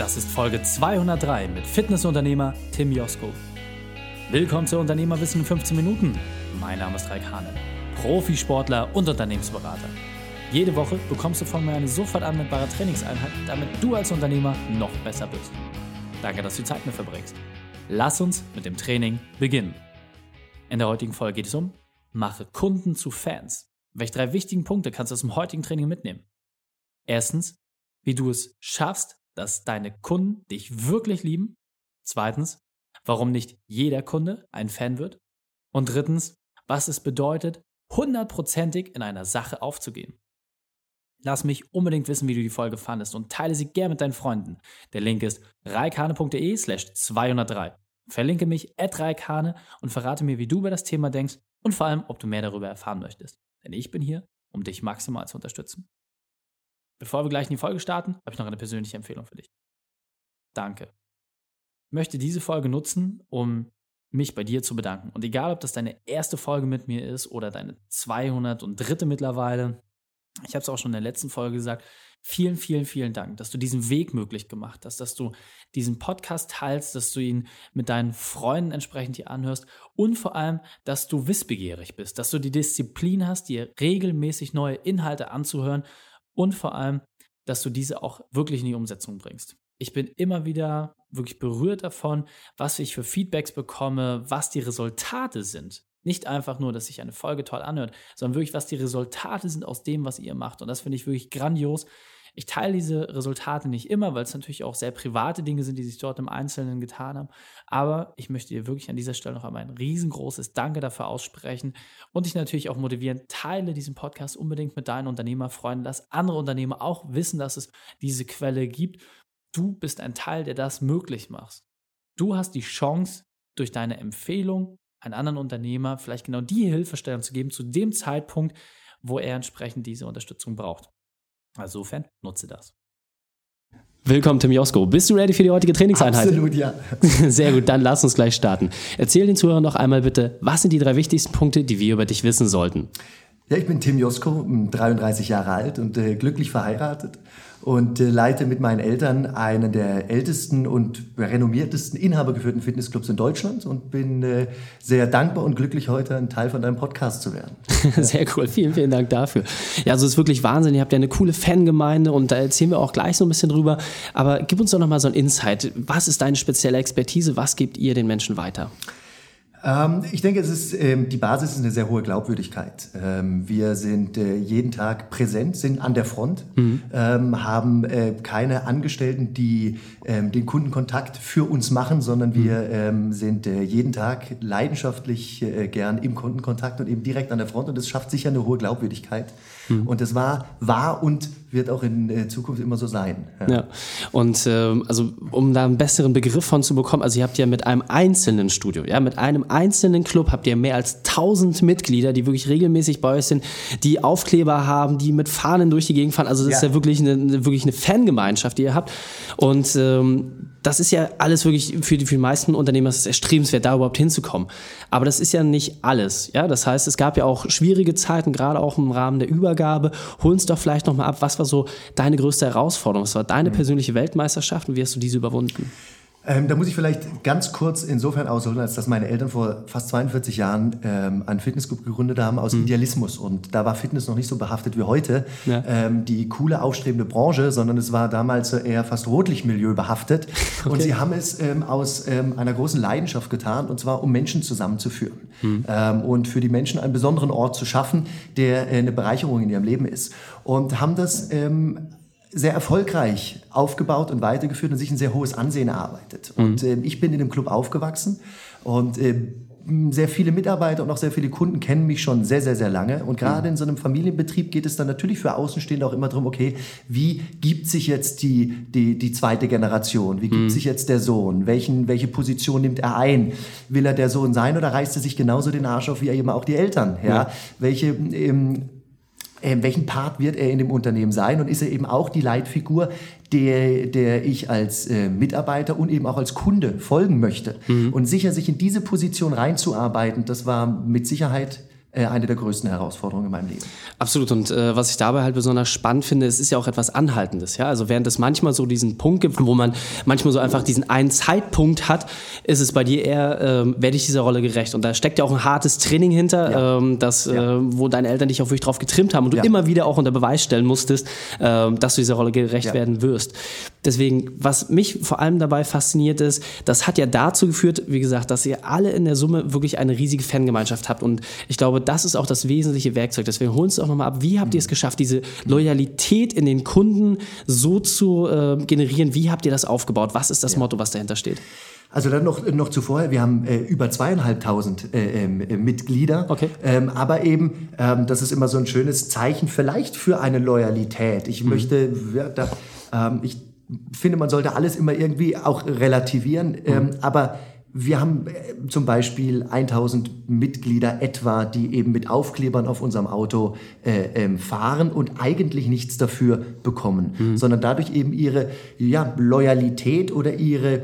Das ist Folge 203 mit Fitnessunternehmer Tim Josko. Willkommen zu Unternehmerwissen in 15 Minuten. Mein Name ist Raik Hane, Profisportler und Unternehmensberater. Jede Woche bekommst du von mir eine sofort anwendbare Trainingseinheit, damit du als Unternehmer noch besser bist. Danke, dass du Zeit mit verbringst. Lass uns mit dem Training beginnen. In der heutigen Folge geht es um Mache Kunden zu Fans. Welche drei wichtigen Punkte kannst du aus dem heutigen Training mitnehmen? Erstens, wie du es schaffst, dass deine Kunden dich wirklich lieben. Zweitens, warum nicht jeder Kunde ein Fan wird. Und drittens, was es bedeutet, hundertprozentig in einer Sache aufzugehen. Lass mich unbedingt wissen, wie du die Folge fandest und teile sie gern mit deinen Freunden. Der Link ist reikane.de slash 203. Verlinke mich at reikane und verrate mir, wie du über das Thema denkst und vor allem, ob du mehr darüber erfahren möchtest. Denn ich bin hier, um dich maximal zu unterstützen. Bevor wir gleich in die Folge starten, habe ich noch eine persönliche Empfehlung für dich. Danke. Ich möchte diese Folge nutzen, um mich bei dir zu bedanken. Und egal, ob das deine erste Folge mit mir ist oder deine 203. mittlerweile, ich habe es auch schon in der letzten Folge gesagt, vielen, vielen, vielen Dank, dass du diesen Weg möglich gemacht hast, dass du diesen Podcast teilst, dass du ihn mit deinen Freunden entsprechend hier anhörst und vor allem, dass du wissbegierig bist, dass du die Disziplin hast, dir regelmäßig neue Inhalte anzuhören und vor allem, dass du diese auch wirklich in die Umsetzung bringst. Ich bin immer wieder wirklich berührt davon, was ich für Feedbacks bekomme, was die Resultate sind. Nicht einfach nur, dass sich eine Folge toll anhört, sondern wirklich, was die Resultate sind aus dem, was ihr macht. Und das finde ich wirklich grandios. Ich teile diese Resultate nicht immer, weil es natürlich auch sehr private Dinge sind, die sich dort im Einzelnen getan haben. Aber ich möchte dir wirklich an dieser Stelle noch einmal ein riesengroßes Danke dafür aussprechen und dich natürlich auch motivieren, teile diesen Podcast unbedingt mit deinen Unternehmerfreunden. Lass andere Unternehmer auch wissen, dass es diese Quelle gibt. Du bist ein Teil, der das möglich macht. Du hast die Chance, durch deine Empfehlung einen anderen Unternehmer vielleicht genau die Hilfestellung zu geben zu dem Zeitpunkt, wo er entsprechend diese Unterstützung braucht. Also insofern nutze das. Willkommen, Tim Josko. Bist du ready für die heutige Trainingseinheit? Absolut, ja. Sehr gut, dann lass uns gleich starten. Erzähl den Zuhörern noch einmal bitte, was sind die drei wichtigsten Punkte, die wir über dich wissen sollten? Ja, ich bin Tim Josko, 33 Jahre alt und äh, glücklich verheiratet und äh, leite mit meinen Eltern einen der ältesten und renommiertesten inhabergeführten Fitnessclubs in Deutschland und bin äh, sehr dankbar und glücklich, heute ein Teil von deinem Podcast zu werden. sehr cool, vielen, vielen Dank dafür. Ja, also es ist wirklich Wahnsinn. Ihr habt ja eine coole Fangemeinde und da erzählen wir auch gleich so ein bisschen drüber. Aber gib uns doch nochmal so ein Insight. Was ist deine spezielle Expertise? Was gebt ihr den Menschen weiter? Ähm, ich denke, es ist, ähm, die Basis ist eine sehr hohe Glaubwürdigkeit. Ähm, wir sind äh, jeden Tag präsent, sind an der Front, mhm. haben äh, keine Angestellten, die den Kundenkontakt für uns machen, sondern wir mhm. Sind äh, jeden Tag leidenschaftlich gern im Kundenkontakt und eben direkt an der Front und das schafft sicher eine hohe Glaubwürdigkeit. Mhm. Und das war, war und wird auch in äh, Zukunft immer so sein. Ja, ja. und ähm, also um da einen besseren Begriff von zu bekommen, also ihr habt ja mit einem einzelnen Studio, ja, mit einem einzelnen Club habt ihr mehr als 1000 Mitglieder, die wirklich regelmäßig bei euch sind, die Aufkleber haben, die mit Fahnen durch die Gegend fahren. Also das ja. ist ja wirklich eine, wirklich eine Fangemeinschaft, die ihr habt. Und ähm, das ist ja alles wirklich für die, für die meisten Unternehmer ist erstrebenswert, da überhaupt hinzukommen. Aber das ist ja nicht alles. Ja, das heißt, es gab ja auch schwierige Zeiten, gerade auch im Rahmen der Übergabe. Hol uns doch vielleicht nochmal ab, was war so deine größte Herausforderung? Was war deine mhm. persönliche Weltmeisterschaft und wie hast du diese überwunden? Ähm, da muss ich vielleicht ganz kurz insofern ausholen, als dass meine Eltern vor fast 42 Jahren ähm, einen Fitnessclub gegründet haben aus mhm. Idealismus. Und da war Fitness noch nicht so behaftet wie heute, ja. ähm, die coole, aufstrebende Branche, sondern es war damals eher fast Rotlichtmilieu behaftet. Okay. Und sie haben es ähm, aus ähm, einer großen Leidenschaft getan, und zwar um Menschen zusammenzuführen. Mhm. Ähm, und für die Menschen einen besonderen Ort zu schaffen, der äh, eine Bereicherung in ihrem Leben ist. Und haben das sehr erfolgreich aufgebaut und weitergeführt und sich ein sehr hohes Ansehen erarbeitet. Mhm. Und äh, ich bin in dem Club aufgewachsen und äh, sehr viele Mitarbeiter und auch sehr viele Kunden kennen mich schon sehr, sehr, sehr lange. Und gerade mhm. in so einem Familienbetrieb geht es dann natürlich für Außenstehende auch immer darum, okay, wie gibt sich jetzt die, die, die zweite Generation? Wie gibt mhm. sich jetzt der Sohn? Welchen, welche Position nimmt er ein? Will er der Sohn sein oder reißt er sich genauso den Arsch auf wie er eben auch die Eltern? Ja? ja. Welche ähm, äh, welchen Part wird er in dem Unternehmen sein und ist er eben auch die Leitfigur, der, der ich als äh, Mitarbeiter und eben auch als Kunde folgen möchte. Mhm. Und sicher sich in diese Position reinzuarbeiten, das war mit Sicherheit eine der größten Herausforderungen in meinem Leben. Absolut. Und äh, was ich dabei halt besonders spannend finde, es ist ja auch etwas Anhaltendes. Ja? Also während es manchmal so diesen Punkt gibt, wo man manchmal so einfach diesen einen Zeitpunkt hat, ist es bei dir eher, äh, werde ich dieser Rolle gerecht. Und da steckt ja auch ein hartes Training hinter, ja. ähm, das, ja. äh, wo deine Eltern dich auch wirklich drauf getrimmt haben und du ja. immer wieder auch unter Beweis stellen musstest, äh, dass du dieser Rolle gerecht werden wirst. Deswegen, was mich vor allem dabei fasziniert ist, das hat ja dazu geführt, wie gesagt, dass ihr alle in der Summe wirklich eine riesige Fangemeinschaft habt. Und ich glaube, das ist auch das wesentliche Werkzeug. Deswegen holen Sie auch nochmal ab, wie habt ihr es geschafft, diese Loyalität in den Kunden so zu äh, generieren? Wie habt ihr das aufgebaut? Was ist das ja. Motto, was dahinter steht? Also dann noch, noch zuvor, wir haben äh, über zweieinhalbtausend äh, äh, Mitglieder. Okay. Ähm, aber eben, ähm, das ist immer so ein schönes Zeichen vielleicht für eine Loyalität. Ich mhm. möchte, ja, da, ähm, ich finde, man sollte alles immer irgendwie auch relativieren. Ähm, mhm. aber wir haben äh, zum Beispiel 1000 Mitglieder etwa, die eben mit Aufklebern auf unserem Auto äh, ähm, fahren und eigentlich nichts dafür bekommen, mhm. sondern dadurch eben ihre ja, Loyalität oder ihre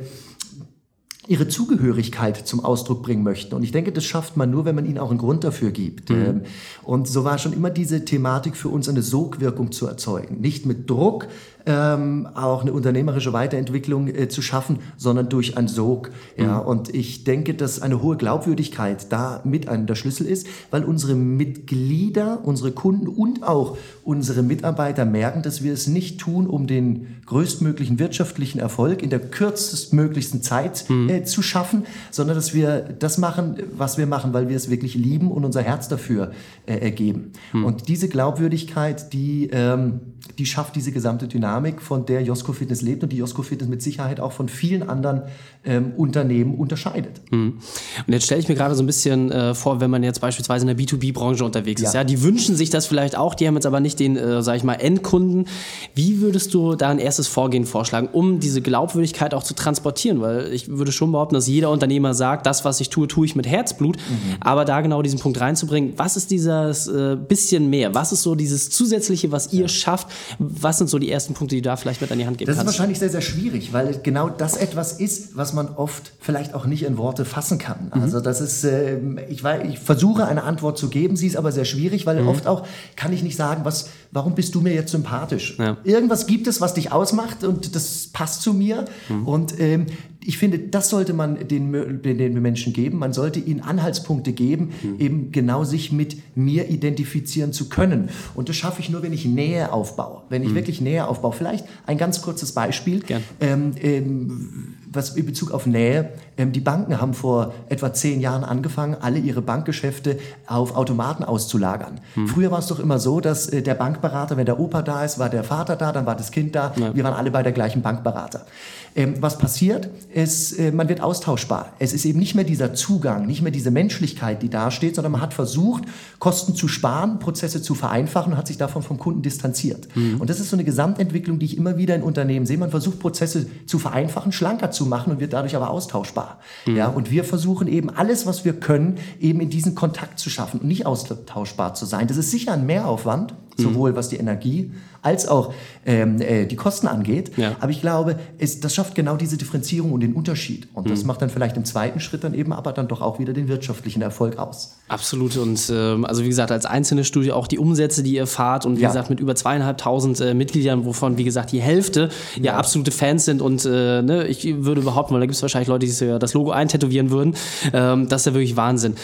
ihre Zugehörigkeit zum Ausdruck bringen möchten. Und ich denke, das schafft man nur, wenn man ihnen auch einen Grund dafür gibt. Mhm. Ähm, und so war schon immer diese Thematik für uns, eine Sogwirkung zu erzeugen. Nicht mit Druck, ähm, auch eine unternehmerische Weiterentwicklung äh, zu schaffen, sondern durch ein Sog. Ja, mhm. und ich denke, dass eine hohe Glaubwürdigkeit da mit einem der Schlüssel ist, weil unsere Mitglieder, unsere Kunden und auch unsere Mitarbeiter merken, dass wir es nicht tun, um den größtmöglichen wirtschaftlichen Erfolg in der kürzestmöglichsten Zeit mhm. äh, zu schaffen, sondern dass wir das machen, was wir machen, weil wir es wirklich lieben und unser Herz dafür äh, ergeben. Mhm. Und diese Glaubwürdigkeit, die, ähm, die schafft diese gesamte Dynamik, von der Josko Fitness lebt und die Josko Fitness mit Sicherheit auch von vielen anderen ähm, Unternehmen unterscheidet. Mhm. Und jetzt stelle ich mir gerade so ein bisschen äh, vor, wenn man jetzt beispielsweise in der B2B-Branche unterwegs ja. ist, ja, die wünschen sich das vielleicht auch, die haben jetzt aber nicht den, äh, sag ich mal, Endkunden. Wie würdest du da ein erstes Vorgehen vorschlagen, um diese Glaubwürdigkeit auch zu transportieren? Weil ich würde schon behaupten, dass jeder Unternehmer sagt, das, was ich tue, tue ich mit Herzblut. Mhm. Aber da genau diesen Punkt reinzubringen, was ist dieses äh, bisschen mehr? Was ist so dieses Zusätzliche, was ihr ja. schafft? Was sind so die ersten Punkte, die du da vielleicht mit an die Hand geben das kannst? Das ist wahrscheinlich sehr, sehr schwierig, weil genau das etwas ist, was man oft vielleicht auch nicht in Worte fassen kann. Mhm. Also das ist, äh, ich, ich versuche eine Antwort zu geben, sie ist aber sehr schwierig, weil mhm. oft auch kann ich nicht sagen, was, warum bist du mir jetzt sympathisch? Ja. Irgendwas gibt es, was dich ausmacht und das passt zu mir. Mhm. Und ähm, ich finde, das sollte man den, den, den, Menschen geben. Man sollte ihnen Anhaltspunkte geben, mhm. eben genau sich mit mir identifizieren zu können. Und das schaffe ich nur, wenn ich Nähe aufbaue. Wenn ich mhm. wirklich Nähe aufbaue. Vielleicht ein ganz kurzes Beispiel. Ähm, ähm, was in Bezug auf Nähe. Ähm, die Banken haben vor etwa zehn Jahren angefangen, alle ihre Bankgeschäfte auf Automaten auszulagern. Mhm. Früher war es doch immer so, dass äh, der Bankberater, wenn der Opa da ist, war der Vater da, dann war das Kind da. Ja. Wir waren alle bei der gleichen Bankberater. Ähm, was passiert, ist, äh, man wird austauschbar. Es ist eben nicht mehr dieser Zugang, nicht mehr diese Menschlichkeit, die da steht, sondern man hat versucht, Kosten zu sparen, Prozesse zu vereinfachen und hat sich davon vom Kunden distanziert. Mhm. Und das ist so eine Gesamtentwicklung, die ich immer wieder in Unternehmen sehe. Man versucht, Prozesse zu vereinfachen, schlanker zu machen und wird dadurch aber austauschbar. Mhm. Ja, und wir versuchen eben alles, was wir können, eben in diesen Kontakt zu schaffen und nicht austauschbar zu sein. Das ist sicher ein Mehraufwand, sowohl was die Energie als auch ähm, äh, die Kosten angeht. Ja. Aber ich glaube, es, das schafft genau diese Differenzierung und den Unterschied. Und das mhm. macht dann vielleicht im zweiten Schritt dann eben aber dann doch auch wieder den wirtschaftlichen Erfolg aus. Absolut. Und ähm, also wie gesagt, als einzelne Studie auch die Umsätze, die ihr fahrt und wie ja. gesagt mit über zweieinhalbtausend äh, Mitgliedern, wovon wie gesagt die Hälfte ja, ja absolute Fans sind und äh, ne, ich würde behaupten, weil da gibt es wahrscheinlich Leute, die das Logo eintätowieren würden, ähm, das ist ja wirklich Wahnsinn.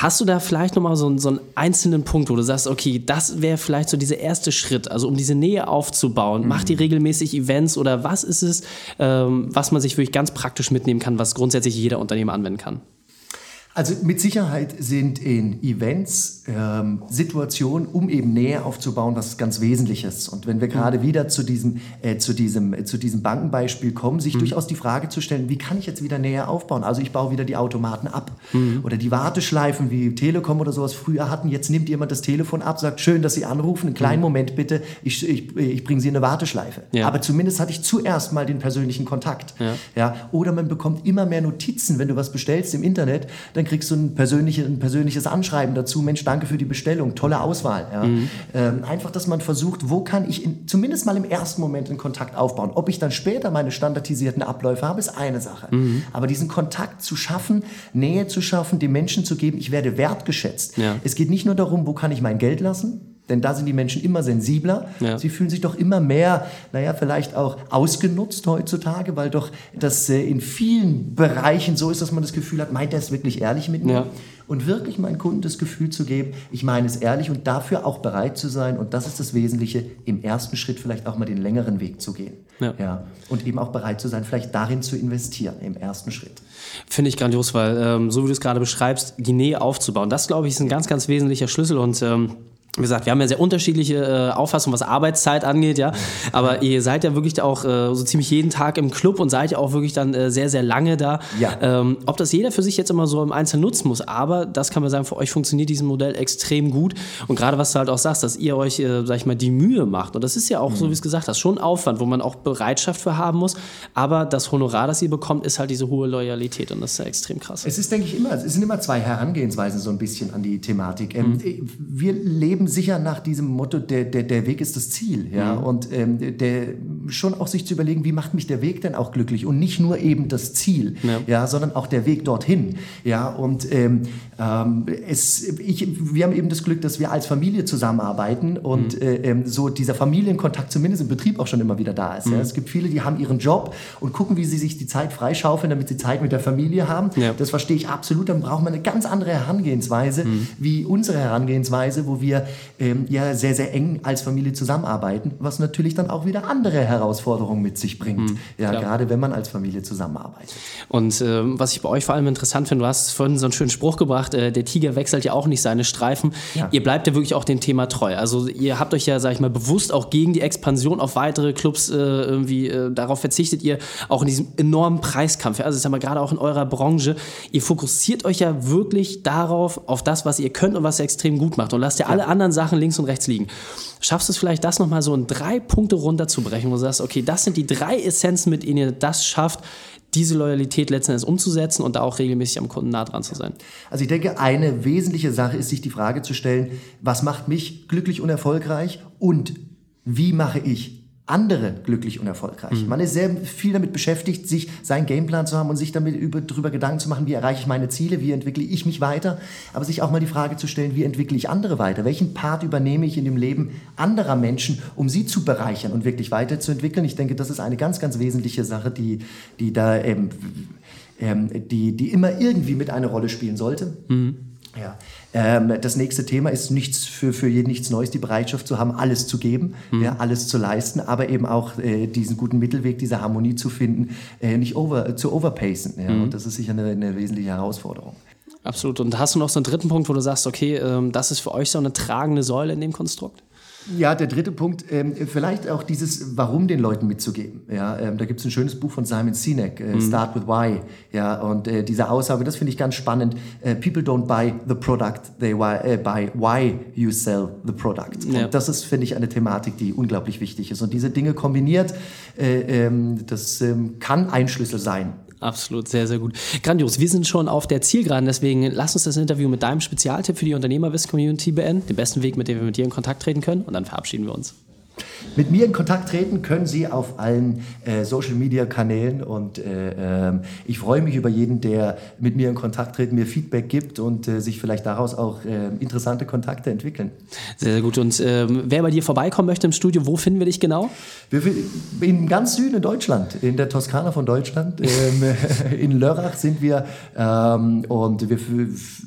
Hast du da vielleicht nochmal so, so einen einzelnen Punkt, wo du sagst, okay, das wäre vielleicht so dieser erste Schritt, also um diese Nähe aufzubauen? Mhm. Macht ihr regelmäßig Events oder was ist es, ähm, was man sich wirklich ganz praktisch mitnehmen kann, was grundsätzlich jeder Unternehmer anwenden kann? Also mit Sicherheit sind in Events ähm, Situationen, um eben Nähe aufzubauen, was ganz Wesentliches. Und wenn wir gerade mhm. wieder zu diesem, äh, zu, diesem, äh, zu diesem Bankenbeispiel kommen, sich mhm. durchaus die Frage zu stellen, wie kann ich jetzt wieder Nähe aufbauen? Also ich baue wieder die Automaten ab. Mhm. Oder die Warteschleifen wie Telekom oder sowas früher hatten. Jetzt nimmt jemand das Telefon ab, sagt, schön, dass Sie anrufen, einen kleinen mhm. Moment bitte, ich, ich, ich bringe Sie in eine Warteschleife. Ja. Aber zumindest hatte ich zuerst mal den persönlichen Kontakt. Ja. Ja? Oder man bekommt immer mehr Notizen, wenn du was bestellst im Internet, dann kriegst du ein, persönliche, ein persönliches Anschreiben dazu, Mensch, danke für die Bestellung, tolle Auswahl. Ja. Mhm. Ähm, einfach, dass man versucht, wo kann ich in, zumindest mal im ersten Moment einen Kontakt aufbauen. Ob ich dann später meine standardisierten Abläufe habe, ist eine Sache. Mhm. Aber diesen Kontakt zu schaffen, Nähe zu schaffen, den Menschen zu geben, ich werde wertgeschätzt. Ja. Es geht nicht nur darum, wo kann ich mein Geld lassen, denn da sind die Menschen immer sensibler. Ja. Sie fühlen sich doch immer mehr, naja, vielleicht auch ausgenutzt heutzutage, weil doch das äh, in vielen Bereichen so ist, dass man das Gefühl hat, meint er es wirklich ehrlich mit mir? Ja. Und wirklich meinen Kunden das Gefühl zu geben, ich meine es ehrlich und dafür auch bereit zu sein. Und das ist das Wesentliche, im ersten Schritt vielleicht auch mal den längeren Weg zu gehen. Ja. ja. Und eben auch bereit zu sein, vielleicht darin zu investieren, im ersten Schritt. Finde ich grandios, weil ähm, so wie du es gerade beschreibst, die Nähe aufzubauen, das glaube ich ist ein ganz, ganz wesentlicher Schlüssel und ähm, wie gesagt, wir haben ja sehr unterschiedliche äh, Auffassungen, was Arbeitszeit angeht, ja. Aber ihr seid ja wirklich auch äh, so ziemlich jeden Tag im Club und seid ja auch wirklich dann äh, sehr, sehr lange da. Ja. Ähm, ob das jeder für sich jetzt immer so im Einzelnen nutzen muss, aber das kann man sagen, für euch funktioniert dieses Modell extrem gut. Und gerade was du halt auch sagst, dass ihr euch, äh, sag ich mal, die Mühe macht. Und das ist ja auch, mhm. so wie es gesagt hast, schon Aufwand, wo man auch Bereitschaft für haben muss. Aber das Honorar, das ihr bekommt, ist halt diese hohe Loyalität und das ist ja extrem krass. Es ist, denke ich, immer, es sind immer zwei Herangehensweisen so ein bisschen an die Thematik. Ähm, mhm. Wir leben sicher nach diesem Motto, der, der, der Weg ist das Ziel. Ja? Mhm. Und ähm, der, schon auch sich zu überlegen, wie macht mich der Weg denn auch glücklich? Und nicht nur eben das Ziel, ja, ja sondern auch der Weg dorthin. Ja? Und ähm, ähm, es, ich, wir haben eben das Glück, dass wir als Familie zusammenarbeiten und mhm. äh, ähm, so dieser Familienkontakt zumindest im Betrieb auch schon immer wieder da ist. Mhm. Ja? Es gibt viele, die haben ihren Job und gucken, wie sie sich die Zeit freischaufeln, damit sie Zeit mit der Familie haben. Ja. Das verstehe ich absolut. Dann braucht man eine ganz andere Herangehensweise mhm. wie unsere Herangehensweise, wo wir ähm, ja sehr, sehr eng als Familie zusammenarbeiten, was natürlich dann auch wieder andere Herausforderungen mit sich bringt. Mhm, ja, gerade wenn man als Familie zusammenarbeitet. Und äh, was ich bei euch vor allem interessant finde, du hast vorhin so einen schönen Spruch gebracht, äh, der Tiger wechselt ja auch nicht seine Streifen. Ja. Ihr bleibt ja wirklich auch dem Thema treu. Also ihr habt euch ja, sag ich mal, bewusst auch gegen die Expansion auf weitere Clubs äh, irgendwie, äh, darauf verzichtet ihr auch in diesem enormen Preiskampf. Also ich sag mal, gerade auch in eurer Branche, ihr fokussiert euch ja wirklich darauf, auf das, was ihr könnt und was ihr extrem gut macht und lasst ja, ja. alle anderen Sachen links links und rechts liegen. Schaffst du es vielleicht, das nochmal so in drei Punkte runterzubrechen, wo du sagst, okay, das sind die drei Essenzen, mit denen ihr das schafft, diese Loyalität letzten Endes umzusetzen und da auch regelmäßig am Kunden nah dran zu sein? Also ich denke, eine wesentliche Sache ist, sich die Frage zu stellen, was macht mich glücklich und erfolgreich und wie mache ich andere glücklich und erfolgreich. Mhm. Man ist sehr viel damit beschäftigt, sich seinen Gameplan zu haben und sich damit über, darüber Gedanken zu machen, wie erreiche ich meine Ziele, wie entwickle ich mich weiter, aber sich auch mal die Frage zu stellen, wie entwickle ich andere weiter? Welchen Part übernehme ich in dem Leben anderer Menschen, um sie zu bereichern und wirklich weiterzuentwickeln? Ich denke, das ist eine ganz, ganz wesentliche Sache, die, die da ähm, ähm, die, die immer irgendwie mit eine Rolle spielen sollte. Mhm. Ja. Ähm, das nächste Thema ist nichts für, für jeden nichts Neues, die Bereitschaft zu haben, alles zu geben, mhm. ja, alles zu leisten, aber eben auch äh, diesen guten Mittelweg, diese Harmonie zu finden, äh, nicht over, zu overpacen. Ja, mhm. Und das ist sicher eine, eine wesentliche Herausforderung. Absolut. Und hast du noch so einen dritten Punkt, wo du sagst, okay, ähm, das ist für euch so eine tragende Säule in dem Konstrukt? Ja, der dritte Punkt, ähm, vielleicht auch dieses Warum den Leuten mitzugeben. Ja, ähm, da gibt es ein schönes Buch von Simon Sinek, äh, mhm. Start with Why. Ja, und äh, diese Aussage, das finde ich ganz spannend. Äh, People don't buy the product, they äh, buy why you sell the product. Ja. Und das ist, finde ich, eine Thematik, die unglaublich wichtig ist. Und diese Dinge kombiniert, äh, ähm, das ähm, kann ein Schlüssel sein Absolut, sehr, sehr gut. Grandios. Wir sind schon auf der Zielgeraden, deswegen lass uns das Interview mit deinem Spezialtipp für die Unternehmerwissen-Community beenden. Den besten Weg, mit dem wir mit dir in Kontakt treten können. Und dann verabschieden wir uns. Mit mir in Kontakt treten können Sie auf allen äh, Social-Media-Kanälen und äh, äh, ich freue mich über jeden, der mit mir in Kontakt tritt, mir Feedback gibt und äh, sich vielleicht daraus auch äh, interessante Kontakte entwickeln. Sehr, sehr gut. Und ähm, wer bei dir vorbeikommen möchte im Studio, wo finden wir dich genau? Wir, in ganz Süden in Deutschland, in der Toskana von Deutschland. Ähm, in Lörrach sind wir ähm, und wir,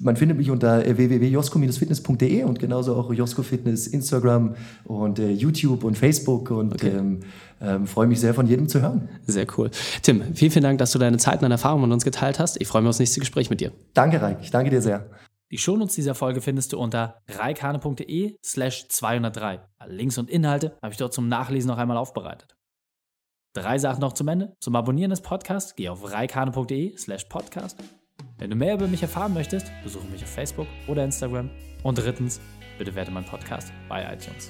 man findet mich unter www.josko-fitness.de und genauso auch Josko Fitness, Instagram und äh, YouTube und Facebook Facebook und okay. ähm, ähm, freue mich sehr, von jedem zu hören. Sehr cool. Tim, vielen, vielen Dank, dass du deine Zeit und deine Erfahrungen mit uns geteilt hast. Ich freue mich aufs nächste Gespräch mit dir. Danke, Reik. Ich danke dir sehr. Die Shownotes dieser Folge findest du unter reikane.de slash 203. Links und Inhalte habe ich dort zum Nachlesen noch einmal aufbereitet. Drei Sachen noch zum Ende. Zum Abonnieren des Podcasts geh auf reikane.de slash podcast. Wenn du mehr über mich erfahren möchtest, besuche mich auf Facebook oder Instagram. Und drittens, bitte werte meinen Podcast bei iTunes.